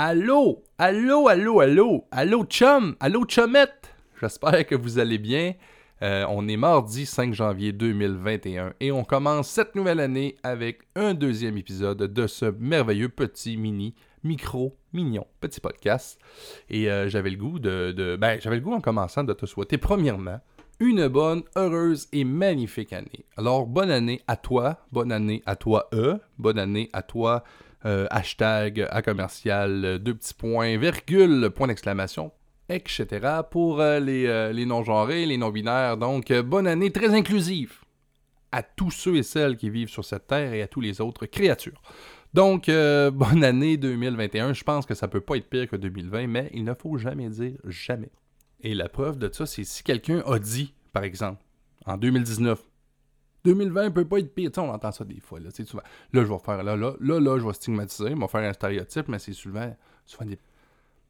Allô, allô, allô, allô, allô chum, allô chumette? J'espère que vous allez bien. Euh, on est mardi 5 janvier 2021 et on commence cette nouvelle année avec un deuxième épisode de ce merveilleux petit mini micro mignon petit podcast. Et euh, j'avais le goût de, de ben j'avais le goût en commençant de te souhaiter premièrement une bonne, heureuse et magnifique année. Alors bonne année à toi, bonne année à toi eux, bonne année à toi euh, hashtag à commercial, euh, deux petits points, virgule, point d'exclamation, etc. pour euh, les, les non-genrés, les non-binaires. Donc, bonne année très inclusive à tous ceux et celles qui vivent sur cette terre et à tous les autres créatures. Donc, bonne année 2021. Je pense que ça peut pas être pire que 2020, mais il ne faut jamais dire jamais. Et la preuve de ça, c'est si quelqu'un a dit, par exemple, en 2019, 2020 peut pas être pire. on entend ça des fois. Là, souvent. là, je vais faire là, là, là, là, je vais stigmatiser, je vais faire un stéréotype, mais c'est souvent, souvent des.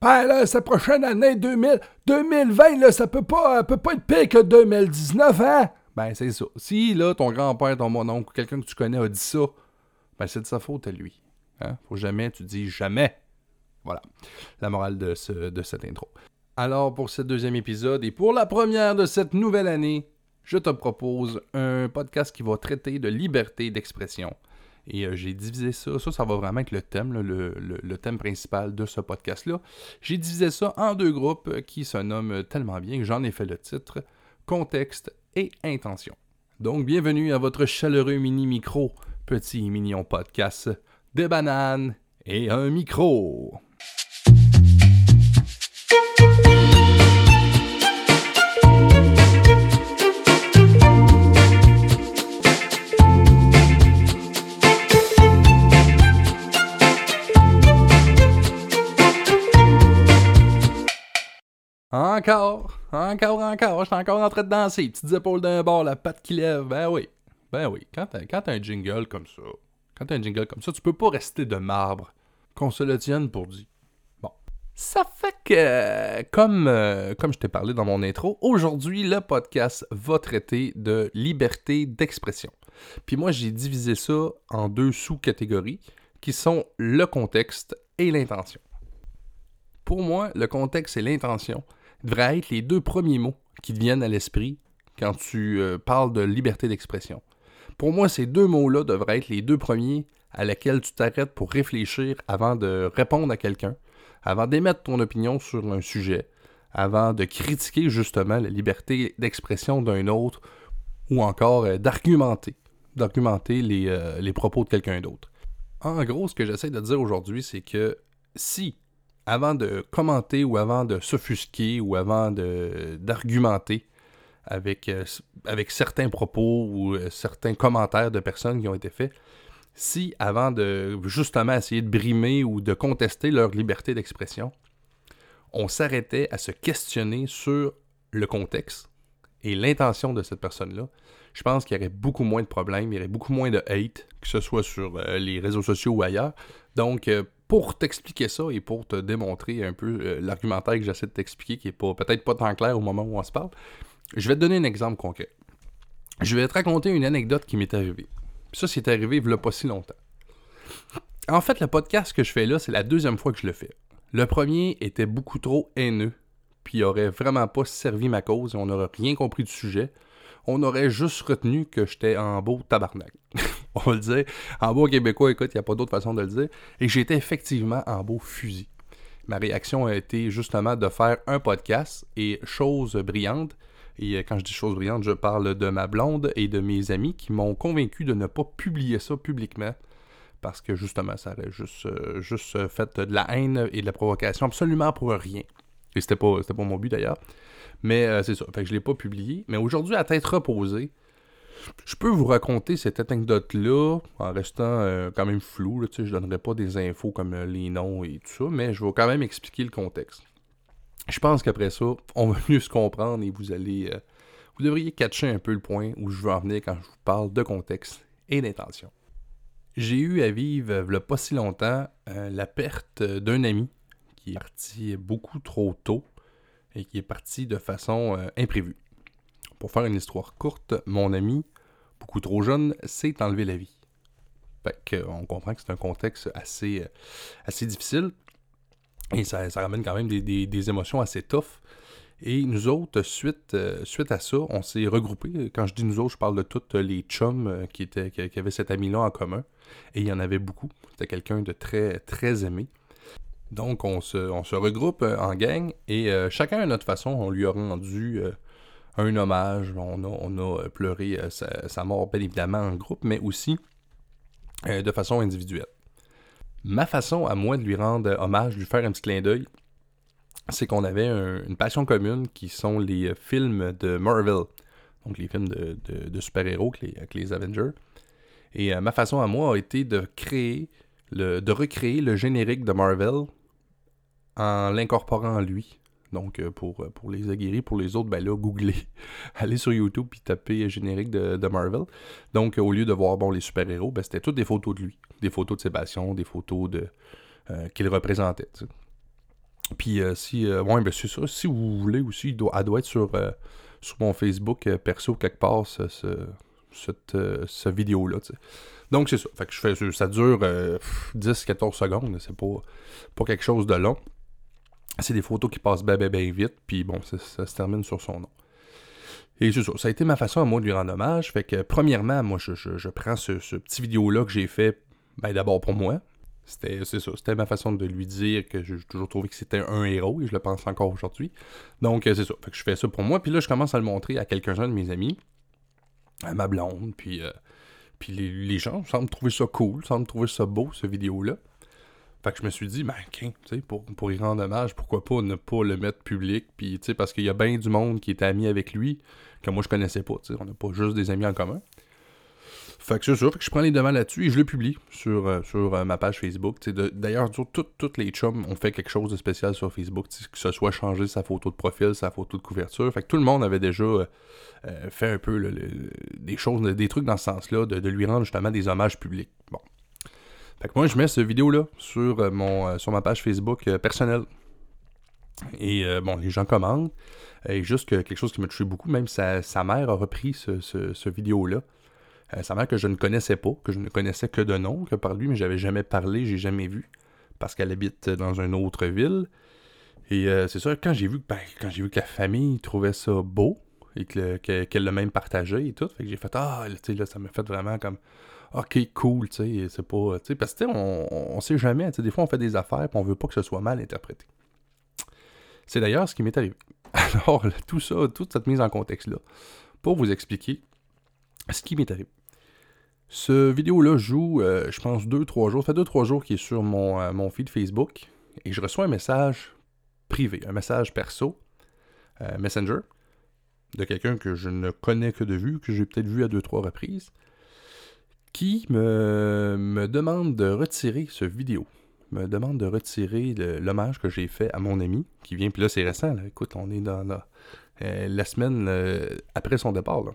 Ben là, cette prochaine année 2000, 2020, là, ça peut pas, peut pas être pire que 2019, hein? Ben, c'est ça. Si, là, ton grand-père, ton mon-oncle, quelqu'un que tu connais a dit ça, ben, c'est de sa faute à lui. Hein? Faut jamais, tu dis jamais. Voilà, la morale de, ce, de cette intro. Alors, pour ce deuxième épisode et pour la première de cette nouvelle année, je te propose un podcast qui va traiter de liberté d'expression. Et euh, j'ai divisé ça, ça, ça va vraiment être le thème, le, thème principal de ce podcast-là. J'ai divisé ça en deux groupes qui se nomment tellement bien que j'en ai fait le titre, contexte et intention. Donc, bienvenue à votre chaleureux mini-micro, petit mignon podcast, des bananes et un micro. Encore, encore, encore, je suis encore en train de danser. Petites épaules d'un bord, la patte qui lève. Ben oui, ben oui. Quand t'as, un jingle comme ça, quand un jingle comme ça, tu peux pas rester de marbre. Qu'on se le tienne pour dit. Bon. Ça fait que, comme, euh, comme je t'ai parlé dans mon intro, aujourd'hui, le podcast va traiter de liberté d'expression. Puis moi, j'ai divisé ça en deux sous-catégories qui sont le contexte et l'intention. Pour moi, le contexte et l'intention, devraient être les deux premiers mots qui te viennent à l'esprit quand tu euh, parles de liberté d'expression. Pour moi, ces deux mots-là devraient être les deux premiers à lesquels tu t'arrêtes pour réfléchir avant de répondre à quelqu'un, avant d'émettre ton opinion sur un sujet, avant de critiquer justement la liberté d'expression d'un autre ou encore euh, d'argumenter, d'argumenter les, euh, les propos de quelqu'un d'autre. En gros, ce que j'essaie de dire aujourd'hui, c'est que si avant de commenter ou avant de s'offusquer ou avant d'argumenter avec, euh, avec certains propos ou euh, certains commentaires de personnes qui ont été faits, si avant de justement essayer de brimer ou de contester leur liberté d'expression, on s'arrêtait à se questionner sur le contexte et l'intention de cette personne-là, je pense qu'il y aurait beaucoup moins de problèmes, il y aurait beaucoup moins de hate, que ce soit sur euh, les réseaux sociaux ou ailleurs. Donc, pour t'expliquer ça et pour te démontrer un peu euh, l'argumentaire que j'essaie de t'expliquer, qui est peut-être pas tant clair au moment où on se parle, je vais te donner un exemple concret. Je vais te raconter une anecdote qui m'est arrivée. ça, c'est arrivé il n'y a pas si longtemps. En fait, le podcast que je fais là, c'est la deuxième fois que je le fais. Le premier était beaucoup trop haineux, puis il aurait vraiment pas servi ma cause et on n'aurait rien compris du sujet on aurait juste retenu que j'étais en beau tabarnak. on va le dire. En beau québécois, écoute, il n'y a pas d'autre façon de le dire. Et j'étais effectivement en beau fusil. Ma réaction a été justement de faire un podcast et chose brillante. Et euh, quand je dis chose brillante, je parle de ma blonde et de mes amis qui m'ont convaincu de ne pas publier ça publiquement. Parce que justement, ça aurait juste, euh, juste fait de la haine et de la provocation absolument pour rien. Et c'était pas, pas mon but d'ailleurs. Mais euh, c'est ça. Fait que je l'ai pas publié. Mais aujourd'hui, à tête reposée, je peux vous raconter cette anecdote-là en restant euh, quand même flou. Là, je ne donnerai pas des infos comme euh, les noms et tout ça, mais je vais quand même expliquer le contexte. Je pense qu'après ça, on va mieux se comprendre et vous allez. vous devriez catcher un peu le point où je veux en venir quand je vous parle de contexte et d'intention. J'ai eu à vivre, il pas si longtemps, la perte d'un ami qui est parti beaucoup trop tôt et qui est parti de façon euh, imprévue. Pour faire une histoire courte, mon ami, beaucoup trop jeune, s'est enlevé la vie. Fait on comprend que c'est un contexte assez, euh, difficile. Et ça, ramène quand même des, émotions assez tough. Et nous autres, suite, euh, suite à ça, on s'est regroupés. Quand je dis nous autres, je parle de tous les chums euh, qui, avaient cet ami-là en commun. Et il y en avait beaucoup. C'était quelqu'un de très, très aimé. Donc, on se, regroupe en gang et chacun à notre façon, on lui a rendu un hommage. On a, a pleuré sa, sa, mort, bien évidemment, en groupe, mais aussi de façon individuelle. Ma façon à moi de lui rendre hommage, de lui faire un petit clin d'œil, c'est qu'on avait une passion commune qui sont les films de Marvel. Donc les films de, super-héros avec les, Avengers. Et euh, ma façon à moi a été de créer, de recréer le générique de Marvel en l'incorporant en lui. Donc euh, pour, pour les aguerris, pour les autres, ben là, googlez, allez sur YouTube puis tapez générique de, Marvel. Donc au lieu de voir bon, les super-héros, ben, c'était toutes des photos de lui. Des photos de ses passions, des photos de euh, qu'il représentait. Puis euh, si. Euh, ouais, ben c'est ça. Si vous voulez aussi, doit, elle doit être sur, euh, sur mon Facebook perso quelque part, ce, cette, vidéo-là. Donc c'est ça. Que je fais, ça dure 10-14 secondes. C'est pas, pas quelque chose de long. C'est des photos qui passent bien, bien, vite. Puis bon, ça, se termine sur son nom. Et c'est ça. Ça a été ma façon à moi de lui rendre hommage. Fait que premièrement, moi, je, je prends ce, ce petit vidéo-là que j'ai fait. Ben, d'abord pour moi, c'était, c'est ça, c'était ma façon de lui dire que j'ai toujours trouvé que c'était un héros et je le pense encore aujourd'hui. Donc, euh, c'est ça. Fait que je fais ça pour moi. Puis là, je commence à le montrer à quelques-uns de mes amis, à ma blonde, puis, euh, puis les, gens semblent trouver ça cool, semblent trouver ça beau, ce vidéo-là. Fait que je me suis dit, ben, sais, pour, pour y rendre hommage, pourquoi pas ne pas le mettre public, puis, parce qu'il y a bien du monde qui est ami avec lui, que moi je connaissais pas, on n'a pas juste des amis en commun. Fait que c'est ça, fait que je prends les devants là-dessus et je le publie sur, euh, sur euh, ma page Facebook. D'ailleurs, toutes les chums ont fait quelque chose de spécial sur Facebook, que ce soit changer sa photo de profil, sa photo de couverture. Fait que tout le monde avait déjà euh, fait un peu des choses, des trucs dans ce sens-là, de, lui rendre justement des hommages publics. Bon. Fait que moi, je mets cette vidéo-là sur, mon, sur ma page Facebook personnelle. Et bon, les gens commentent. Et juste quelque chose qui m'a touché beaucoup, même sa, mère a repris ce, ce, vidéo-là. Euh, sa mère que je ne connaissais pas, que je ne connaissais que de nom, que par lui, mais j'avais jamais parlé, j'ai jamais vu, parce qu'elle habite dans une autre ville. Et euh, c'est ça, quand j'ai vu, ben, quand j'ai vu que la famille trouvait ça beau, et qu'elle l'a même partagé et tout, fait que j'ai fait Ah, tu là, ça m'a fait vraiment comme Ok, cool, tu sais, c'est pas. Tu sais, parce que on, on sait jamais, des fois on fait des affaires et on veut pas que ce soit mal interprété. C'est d'ailleurs ce qui m'est arrivé. Alors, tout ça, toute cette mise en contexte-là, pour vous expliquer ce qui m'est arrivé. Ce vidéo-là joue, euh, je pense, 2-3 jours. Ça fait 2-3 jours qu'il est sur mon, euh, mon, feed Facebook. Et je reçois un message privé, un message perso, euh, Messenger, de quelqu'un que je ne connais que de vue, que j'ai peut-être vu à 2-3 reprises, qui me, me, demande de retirer ce vidéo. Me demande de retirer l'hommage que j'ai fait à mon ami, qui vient, puis là c'est récent, écoute, on est dans la, la semaine après son départ. Là.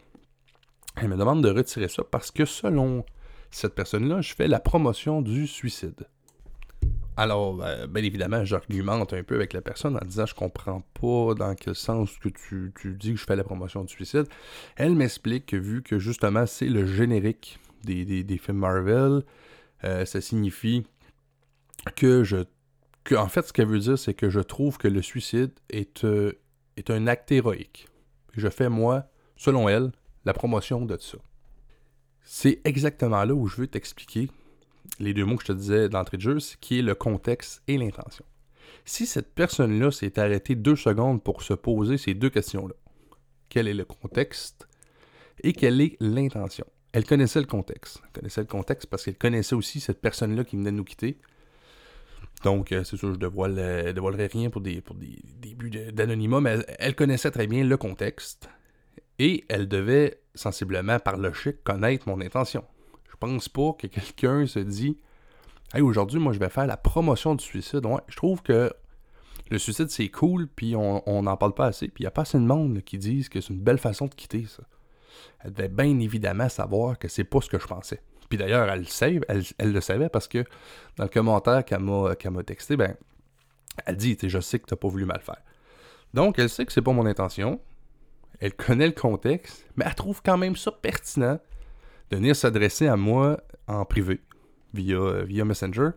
Elle me demande de retirer ça parce que selon cette personne-là, je fais la promotion du suicide. Alors, ben, bien évidemment, j'argumente un peu avec la personne en disant je comprends pas dans quel sens que tu, dis que je fais la promotion du suicide. Elle m'explique que vu que justement c'est le générique des, films Marvel, euh, ça signifie que je. Que, en fait, ce qu'elle veut dire, c'est que je trouve que le suicide est, euh, est un acte héroïque. Je fais, moi, selon elle, la promotion de ça. C'est exactement là où je veux t'expliquer les deux mots que je te disais d'entrée de jeu, qui est le contexte et l'intention. Si cette personne-là s'est arrêtée deux secondes pour se poser ces deux questions-là, quel est le contexte et quelle est l'intention? Elle connaissait le contexte. Elle connaissait le contexte parce qu'elle connaissait aussi cette personne-là qui venait de nous quitter. Donc, euh, c'est sûr, je ne dévoilerai rien pour des, pour des, buts d'anonymat, mais elle, connaissait très bien le contexte. Et elle devait, sensiblement par logique, connaître mon intention. Je pense pas que quelqu'un se dit Hey, aujourd'hui, moi, je vais faire la promotion du suicide. Ouais, je trouve que le suicide, c'est cool, puis on n'en parle pas assez. Puis il n'y a pas assez de monde qui disent que c'est une belle façon de quitter ça. Elle devait bien évidemment savoir que c'est pas ce que je pensais. Puis d'ailleurs, elle, le savait parce que dans le commentaire qu'elle m'a texté, ben, elle dit Je sais que tu n'as pas voulu mal faire. Donc, elle sait que c'est pas mon intention elle connaît le contexte, mais elle trouve quand même ça pertinent de venir s'adresser à moi en privé, via Messenger,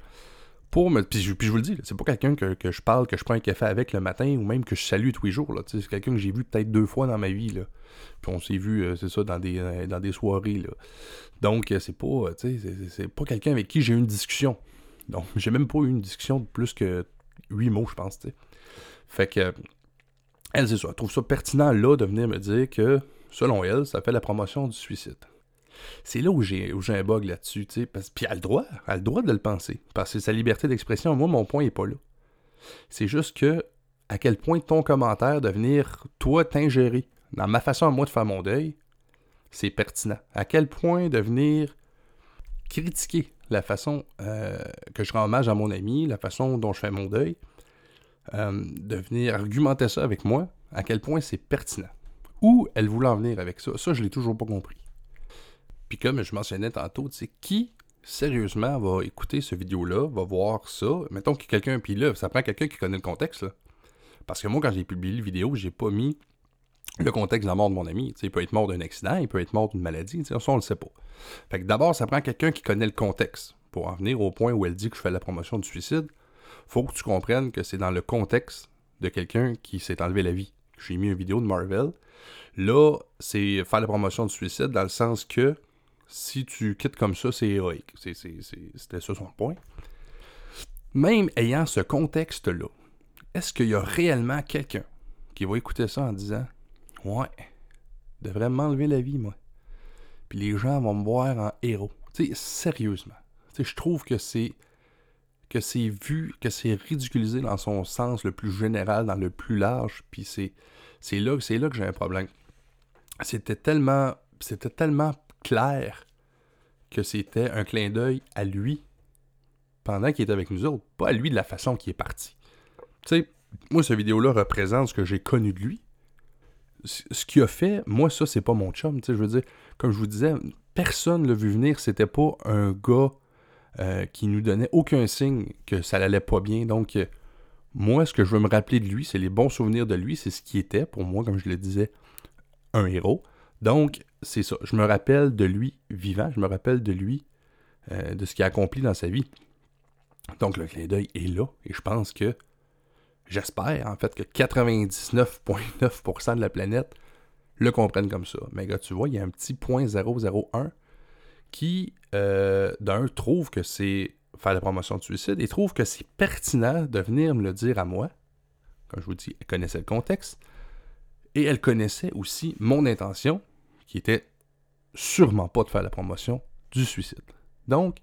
Puis je, vous le dis, c'est pas quelqu'un que, je parle, que je prends un café avec le matin ou même que je salue tous les jours. C'est quelqu'un que j'ai vu peut-être deux fois dans ma vie. Puis on s'est vu, euh, c'est ça, dans des, euh, soirées. Donc, euh, c'est pas, pas quelqu'un avec qui j'ai eu une discussion. Donc, j'ai même pas eu une discussion de plus que huit mots, je pense. Fait que, elle, c'est ça. Trouve ça pertinent là de venir me dire que, selon elle, ça fait la promotion du suicide. C'est là où j'ai, un bug là-dessus, tu sais. Puis elle a le droit, elle a le droit de le penser. Parce que sa liberté d'expression. Moi, mon point n'est pas là. C'est juste que, à quel point ton commentaire de venir, toi, t'ingérer dans ma façon à moi de faire mon deuil, c'est pertinent. À quel point de venir critiquer la façon euh, que je rends hommage à mon ami, la façon dont je fais mon deuil, euh, de venir argumenter ça avec moi, à quel point c'est pertinent. Où elle voulait en venir avec ça, ça je l'ai toujours pas compris. Puis comme je mentionnais tantôt, tu sais, qui sérieusement va écouter ce vidéo-là, va voir ça, mettons que quelqu'un, puis là, ça prend quelqu'un qui connaît le contexte, là. Parce que moi, quand j'ai publié la vidéo, j'ai pas mis le contexte de la mort de mon ami. sais, il peut être mort d'un accident, il peut être mort d'une maladie, ça on le sait pas. Fait que d'abord, ça prend quelqu'un qui connaît le contexte. Pour en venir au point où elle dit que je fais la promotion du suicide, faut que tu comprennes que c'est dans le contexte de quelqu'un qui s'est enlevé la vie. J'ai mis une vidéo de Marvel. Là, c'est faire la promotion du suicide dans le sens que si tu quittes comme ça, c'est héroïque. C'était ça son point. Même ayant ce contexte-là, est-ce qu'il y a réellement quelqu'un qui va écouter ça en disant Ouais, devrait m'enlever la vie, moi. Puis les gens vont me voir en héros. Tu sais, sérieusement. Je trouve que c'est que c'est vu, que c'est ridiculisé dans son sens le plus général, dans le plus large, puis c'est là, là que j'ai un problème. C'était tellement c'était tellement clair que c'était un clin d'œil à lui pendant qu'il était avec nous autres, pas à lui de la façon qu'il est parti. Tu sais, moi, cette vidéo-là représente ce que j'ai connu de lui. Ce qu'il a fait, moi, ça, c'est pas mon chum. Tu je veux dire, comme je vous disais, personne l'a vu venir. C'était pas un gars euh, qui nous donnait aucun signe que ça n'allait pas bien. Donc, euh, moi, ce que je veux me rappeler de lui, c'est les bons souvenirs de lui. C'est ce qui était, pour moi, comme je le disais, un héros. Donc, c'est ça. Je me rappelle de lui vivant, je me rappelle de lui, euh, de ce qu'il a accompli dans sa vie. Donc, le clin d'œil est là, et je pense que, j'espère en fait que 99,9% de la planète le comprennent comme ça. Mais gars, tu vois, il y a un petit point 001 qui, euh, d'un, trouve que c'est faire la promotion de suicide et trouve que c'est pertinent de venir me le dire à moi. Comme je vous dis, elle connaissait le contexte. Et elle connaissait aussi mon intention, qui était sûrement pas de faire la promotion du suicide. Donc,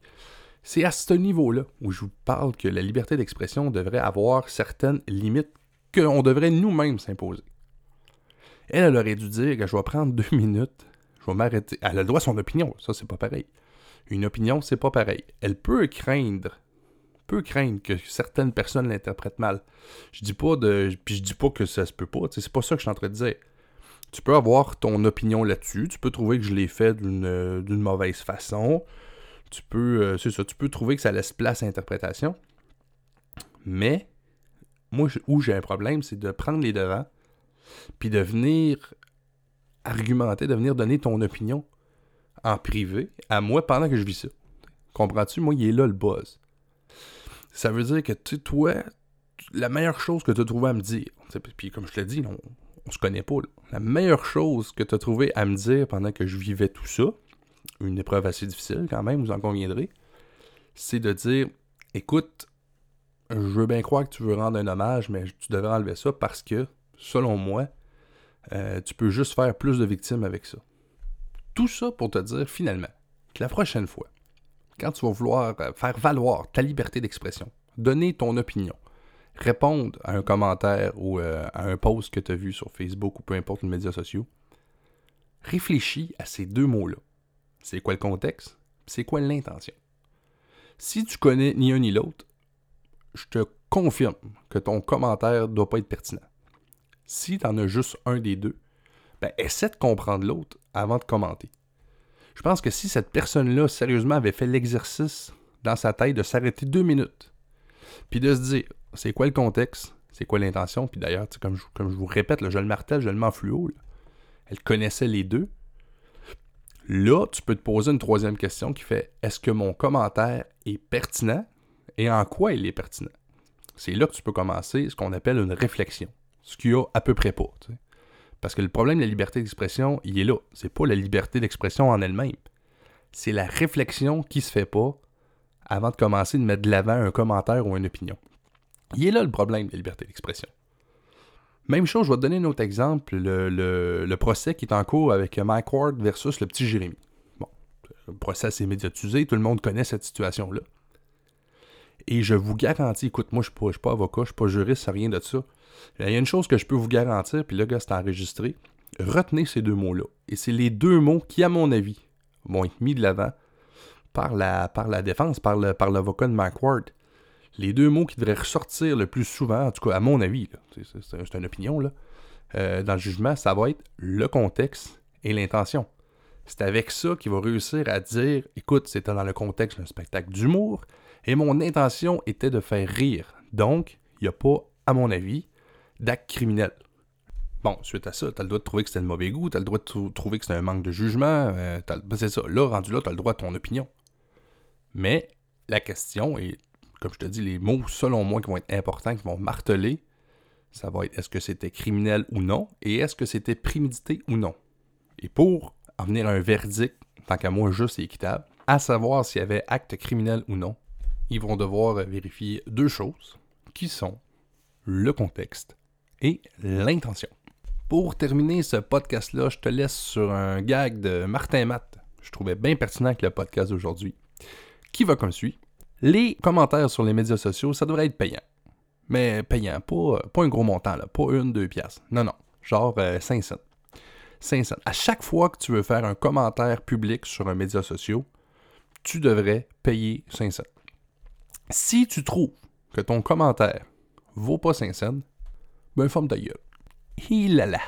c'est à ce niveau-là où je vous parle que la liberté d'expression devrait avoir certaines limites qu'on devrait nous-mêmes s'imposer. Elle, elle aurait dû dire que je vais prendre deux minutes, je vais m'arrêter. Elle a le droit à son opinion, ça c'est pas pareil. Une opinion, c'est pas pareil. Elle peut craindre peut craindre que certaines personnes l'interprètent mal. Je dis pas de. Puis je dis pas que ça se peut pas. C'est pas ça que je suis en train de dire. Tu peux avoir ton opinion là-dessus. Tu peux trouver que je l'ai fait d'une mauvaise façon. Tu peux. Euh, c'est ça. Tu peux trouver que ça laisse place à l'interprétation. Mais, moi, où j'ai un problème, c'est de prendre les devants. Puis de venir argumenter, de venir donner ton opinion en privé à moi pendant que je vis ça. Comprends-tu? Moi, il est là le buzz ça veut dire que tu toi, la meilleure chose que tu as trouvé à me dire, puis comme je te l'ai dit, on, on se connaît pas, la meilleure chose que tu as trouvé à me dire pendant que je vivais tout ça, une épreuve assez difficile quand même, vous en conviendrez, c'est de dire écoute, je veux bien croire que tu veux rendre un hommage, mais tu devrais enlever ça parce que, selon moi, euh, tu peux juste faire plus de victimes avec ça. Tout ça pour te dire finalement que la prochaine fois, quand tu vas vouloir euh, faire valoir ta liberté d'expression, donner ton opinion, répondre à un commentaire ou euh, à un post que tu as vu sur Facebook ou peu importe les médias sociaux, réfléchis à ces deux mots-là. C'est quoi le contexte? C'est quoi l'intention? Si tu connais ni un ni l'autre, je te confirme que ton commentaire ne doit pas être pertinent. Si tu en as juste un des deux, ben essaie de comprendre l'autre avant de commenter. Je pense que si cette personne-là, sérieusement, avait fait l'exercice dans sa tête de s'arrêter deux minutes, puis de se dire, c'est quoi le contexte, c'est quoi l'intention, puis d'ailleurs, comme je, comme je vous répète, je le martèle, je le mets fluo, elle connaissait les deux. Là, tu peux te poser une troisième question qui fait, est-ce que mon commentaire est pertinent? et en quoi il est pertinent? C'est là que tu peux commencer ce qu'on appelle une réflexion, ce qu'il y a à peu près pas. Parce que le problème de la liberté d'expression, il est là. C'est pas la liberté d'expression en elle-même. C'est la réflexion qui se fait pas avant de commencer de mettre de l'avant un commentaire ou une opinion. Il est là le problème de la liberté d'expression. Même chose, je vais te donner un autre exemple, le, procès qui est en cours avec Mike Ward versus le petit Jérémy. Bon, le procès s'est médiatisé, tout le monde connaît cette situation-là. Et je vous garantis, écoute, moi je ne suis, pas avocat, je ne suis pas juriste, rien de ça. Il y a une chose que je peux vous garantir, puis là, gars, c'est enregistré. Retenez ces deux mots-là. Et c'est les deux mots qui, à mon avis, vont être mis de l'avant par la, par la défense, par, le, par l'avocat de Mike Ward les deux mots qui devraient ressortir le plus souvent, en tout cas à mon avis, c'est une opinion, là, euh, dans le jugement, ça va être le contexte et l'intention. C'est avec ça qu'il va réussir à dire écoute, c'était dans le contexte d'un spectacle d'humour et mon intention était de faire rire. Donc, il n'y a pas, à mon avis, d'acte criminel. Bon, suite à ça, tu as le droit de trouver que c'était le mauvais goût, tu as le droit de trouver que c'était un manque de jugement, euh, ben, c'est ça. Là, rendu là, tu as le droit à ton opinion. Mais la question est comme je te dis, les mots, selon moi, qui vont être importants, qui vont marteler, ça va être est-ce que c'était criminel ou non, et est-ce que c'était prémédité ou non? Et pour en venir à un verdict, tant qu'à moi juste et équitable, à savoir s'il y avait acte criminel ou non, ils vont devoir vérifier deux choses, qui sont le contexte et l'intention. Pour terminer ce podcast-là, je te laisse sur un gag de Martin Matt. Je trouvais bien pertinent avec le podcast d'aujourd'hui, qui va comme suit? Les commentaires sur les médias sociaux, ça devrait être payant. Mais payant, pas, pas un gros montant, là, pas une, deux piastres. Non, non, genre 5 euh, cents. 5 cents. À chaque fois que tu veux faire un commentaire public sur un média social, tu devrais payer 5 cents. Si tu trouves que ton commentaire vaut pas 5 cents, ben forme là là.